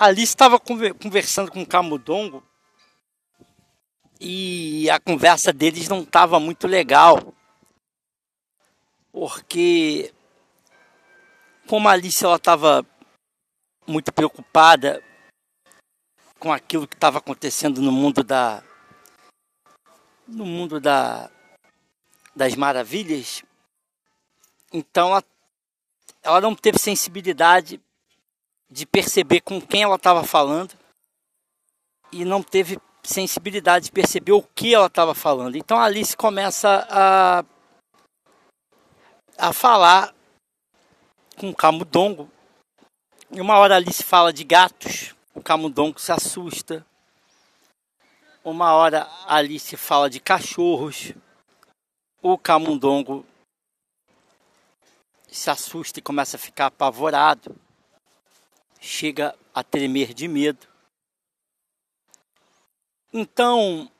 Alice estava conversando com o Camundongo e a conversa deles não estava muito legal, porque como a Alice estava muito preocupada com aquilo que estava acontecendo no mundo da no mundo da das maravilhas, então ela, ela não teve sensibilidade de perceber com quem ela estava falando e não teve sensibilidade de perceber o que ela estava falando. Então a Alice começa a, a falar com o camundongo. E uma hora a Alice fala de gatos, o camundongo se assusta. Uma hora a Alice fala de cachorros, o camundongo se assusta e começa a ficar apavorado, chega a tremer de medo. Então,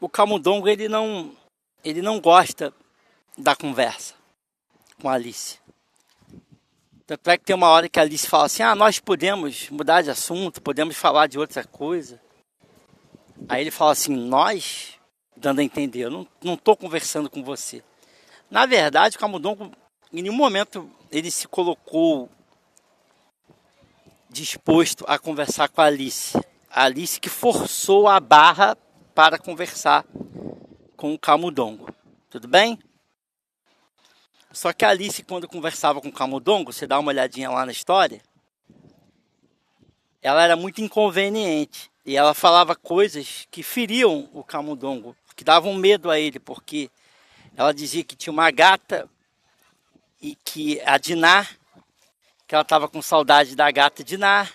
o camundongo ele não ele não gosta da conversa com a Alice. Tanto é que tem uma hora que a Alice fala assim: ah, nós podemos mudar de assunto, podemos falar de outra coisa. Aí ele fala assim: nós? Dando a entender, eu não estou conversando com você. Na verdade, o Camundongo, em nenhum momento, ele se colocou disposto a conversar com a Alice. A Alice que forçou a barra para conversar com o Camundongo. Tudo bem? Só que a Alice, quando conversava com o Camundongo, você dá uma olhadinha lá na história, ela era muito inconveniente. E ela falava coisas que feriam o Camundongo, que davam medo a ele, porque ela dizia que tinha uma gata e que a Dinar, que ela estava com saudade da gata Dinar,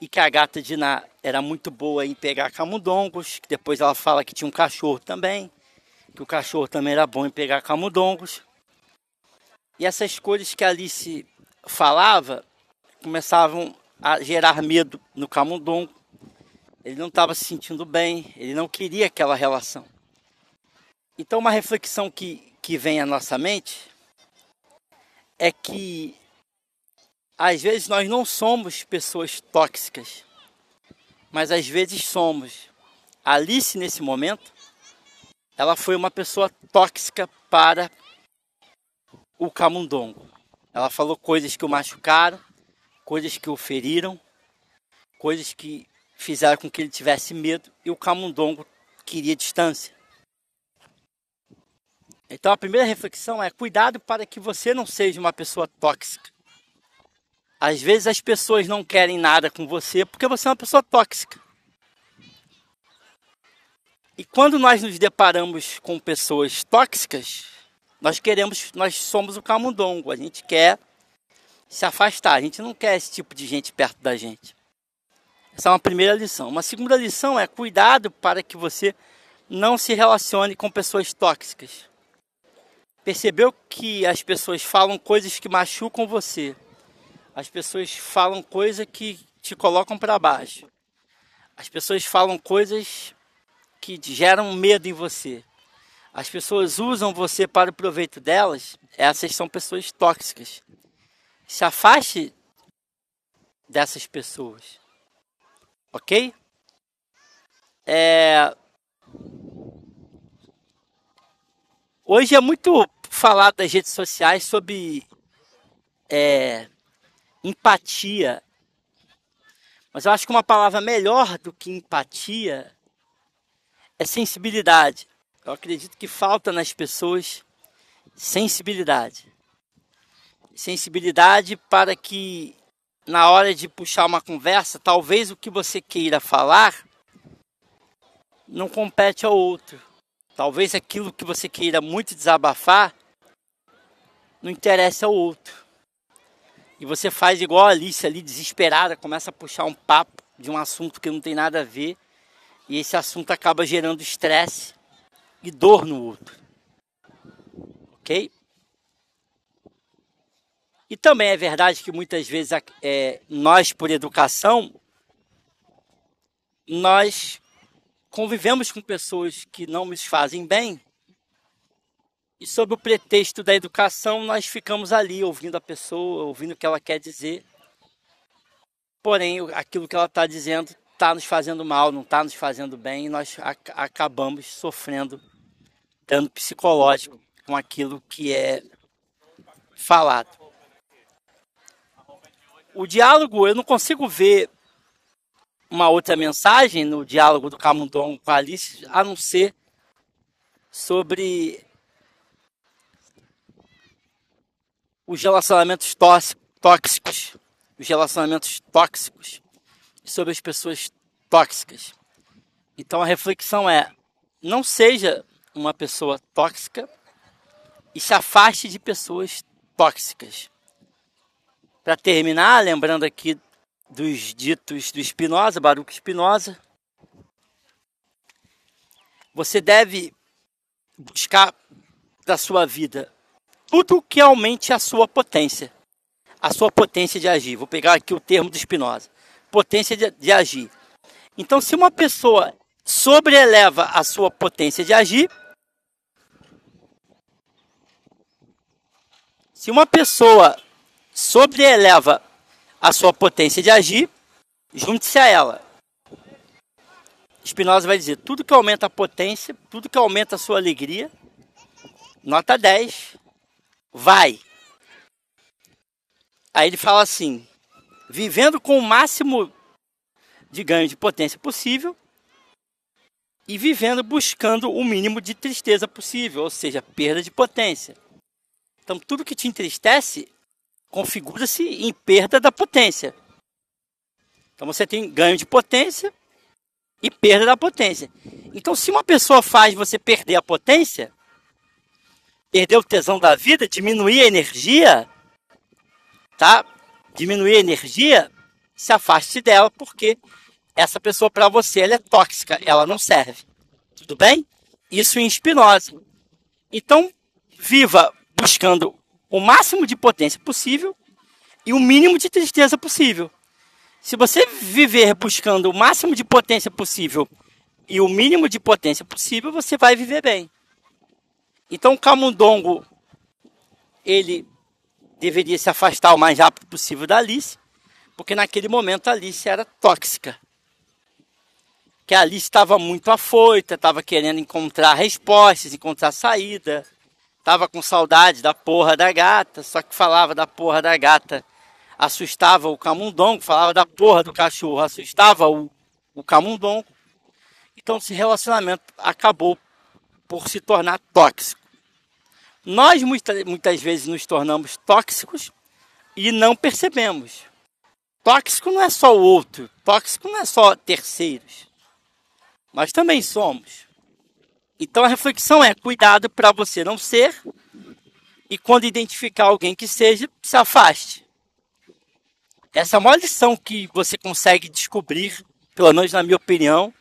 e que a gata Dinar era muito boa em pegar camundongos, que depois ela fala que tinha um cachorro também, que o cachorro também era bom em pegar camundongos. E essas coisas que Alice falava começavam a gerar medo no camundongo. Ele não estava se sentindo bem, ele não queria aquela relação. Então, uma reflexão que, que vem à nossa mente é que às vezes nós não somos pessoas tóxicas, mas às vezes somos. Alice, nesse momento, ela foi uma pessoa tóxica para o camundongo. Ela falou coisas que o machucaram, coisas que o feriram, coisas que fizeram com que ele tivesse medo e o camundongo queria distância. Então a primeira reflexão é cuidado para que você não seja uma pessoa tóxica. Às vezes as pessoas não querem nada com você porque você é uma pessoa tóxica. E quando nós nos deparamos com pessoas tóxicas, nós queremos, nós somos o camundongo, a gente quer se afastar, a gente não quer esse tipo de gente perto da gente. Essa é uma primeira lição. Uma segunda lição é cuidado para que você não se relacione com pessoas tóxicas. Percebeu que as pessoas falam coisas que machucam você. As pessoas falam coisas que te colocam para baixo. As pessoas falam coisas que geram medo em você as pessoas usam você para o proveito delas, essas são pessoas tóxicas. Se afaste dessas pessoas. Ok? É... Hoje é muito falado nas redes sociais sobre é, empatia. Mas eu acho que uma palavra melhor do que empatia é sensibilidade. Eu acredito que falta nas pessoas sensibilidade. Sensibilidade para que na hora de puxar uma conversa, talvez o que você queira falar não compete ao outro. Talvez aquilo que você queira muito desabafar não interessa ao outro. E você faz igual a Alice ali, desesperada, começa a puxar um papo de um assunto que não tem nada a ver. E esse assunto acaba gerando estresse e dor no outro. Ok? E também é verdade que muitas vezes é, nós, por educação, nós convivemos com pessoas que não nos fazem bem e sob o pretexto da educação nós ficamos ali ouvindo a pessoa, ouvindo o que ela quer dizer. porém aquilo que ela está dizendo está nos fazendo mal, não está nos fazendo bem, e nós ac acabamos sofrendo dano psicológico com aquilo que é falado. O diálogo, eu não consigo ver uma outra mensagem no diálogo do Camundongo com a Alice, a não ser sobre os relacionamentos tóxicos, os relacionamentos tóxicos, sobre as pessoas tóxicas. Então a reflexão é: não seja uma pessoa tóxica e se afaste de pessoas tóxicas. Para terminar, lembrando aqui dos ditos do Spinoza, Baruch Spinoza, você deve buscar da sua vida tudo que aumente a sua potência, a sua potência de agir. Vou pegar aqui o termo do Spinoza, potência de, de agir. Então, se uma pessoa sobreeleva a sua potência de agir, se uma pessoa sobreeleva a sua potência de agir, junte-se a ela. Spinoza vai dizer: tudo que aumenta a potência, tudo que aumenta a sua alegria, nota 10, vai. Aí ele fala assim: vivendo com o máximo de ganho de potência possível e vivendo buscando o mínimo de tristeza possível, ou seja, perda de potência. Então, tudo que te entristece configura-se em perda da potência. Então, você tem ganho de potência e perda da potência. Então, se uma pessoa faz você perder a potência, perder o tesão da vida, diminuir a energia, tá? Diminuir a energia, se afaste dela, porque essa pessoa para você ela é tóxica, ela não serve. Tudo bem? Isso em Spinoza. Então, viva buscando o máximo de potência possível e o mínimo de tristeza possível. Se você viver buscando o máximo de potência possível e o mínimo de potência possível, você vai viver bem. Então, o camundongo, ele deveria se afastar o mais rápido possível da Alice, porque naquele momento a Alice era tóxica. Que a Alice estava muito afoita, estava querendo encontrar respostas, encontrar saída, estava com saudade da porra da gata, só que falava da porra da gata assustava o camundongo, falava da porra do cachorro, assustava o, o camundongo. Então esse relacionamento acabou por se tornar tóxico. Nós muita, muitas vezes nos tornamos tóxicos e não percebemos. Tóxico não é só o outro, tóxico não é só terceiros. Nós também somos. Então a reflexão é cuidado para você não ser e quando identificar alguém que seja, se afaste. Essa é a maior lição que você consegue descobrir, pelo menos na minha opinião,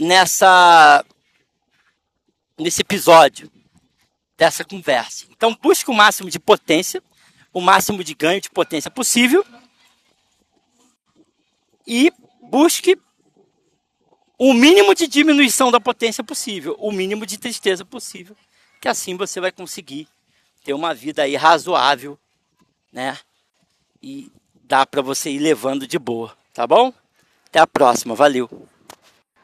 nessa nesse episódio dessa conversa. Então busque o máximo de potência, o máximo de ganho de potência possível e busque o mínimo de diminuição da potência possível, o mínimo de tristeza possível, que assim você vai conseguir ter uma vida aí razoável, né? e dá para você ir levando de boa, tá bom? Até a próxima, valeu!